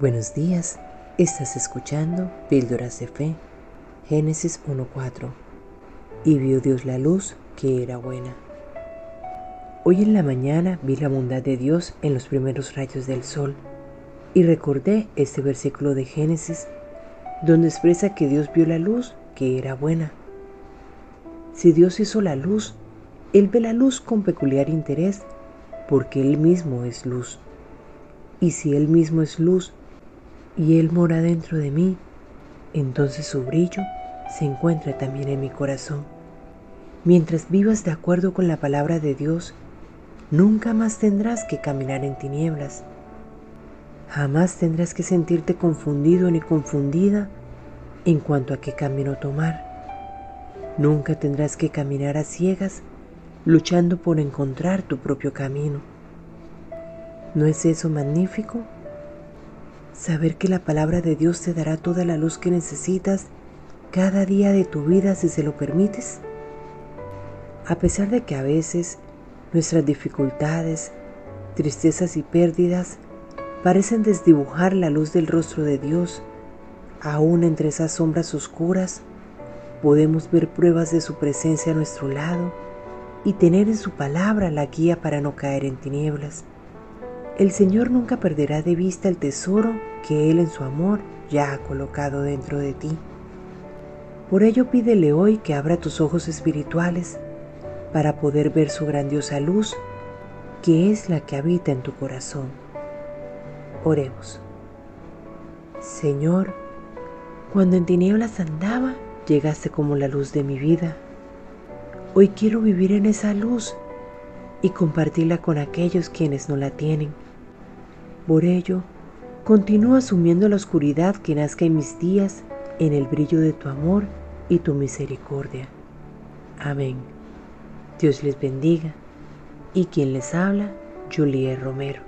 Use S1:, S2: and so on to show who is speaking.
S1: Buenos días, estás escuchando Píldoras de Fe, Génesis 1.4. Y vio Dios la luz que era buena. Hoy en la mañana vi la bondad de Dios en los primeros rayos del sol y recordé este versículo de Génesis donde expresa que Dios vio la luz que era buena. Si Dios hizo la luz, Él ve la luz con peculiar interés porque Él mismo es luz. Y si Él mismo es luz, y Él mora dentro de mí, entonces su brillo se encuentra también en mi corazón. Mientras vivas de acuerdo con la palabra de Dios, nunca más tendrás que caminar en tinieblas. Jamás tendrás que sentirte confundido ni confundida en cuanto a qué camino tomar. Nunca tendrás que caminar a ciegas luchando por encontrar tu propio camino. ¿No es eso magnífico? Saber que la palabra de Dios te dará toda la luz que necesitas cada día de tu vida si se lo permites. A pesar de que a veces nuestras dificultades, tristezas y pérdidas parecen desdibujar la luz del rostro de Dios, aún entre esas sombras oscuras, podemos ver pruebas de su presencia a nuestro lado y tener en su palabra la guía para no caer en tinieblas. El Señor nunca perderá de vista el tesoro que Él en su amor ya ha colocado dentro de ti. Por ello pídele hoy que abra tus ojos espirituales para poder ver su grandiosa luz, que es la que habita en tu corazón. Oremos. Señor, cuando en tinieblas andaba, llegaste como la luz de mi vida. Hoy quiero vivir en esa luz y compartirla con aquellos quienes no la tienen. Por ello, continúa asumiendo la oscuridad que nazca en mis días en el brillo de tu amor y tu misericordia. Amén. Dios les bendiga. Y quien les habla, Juliet Romero.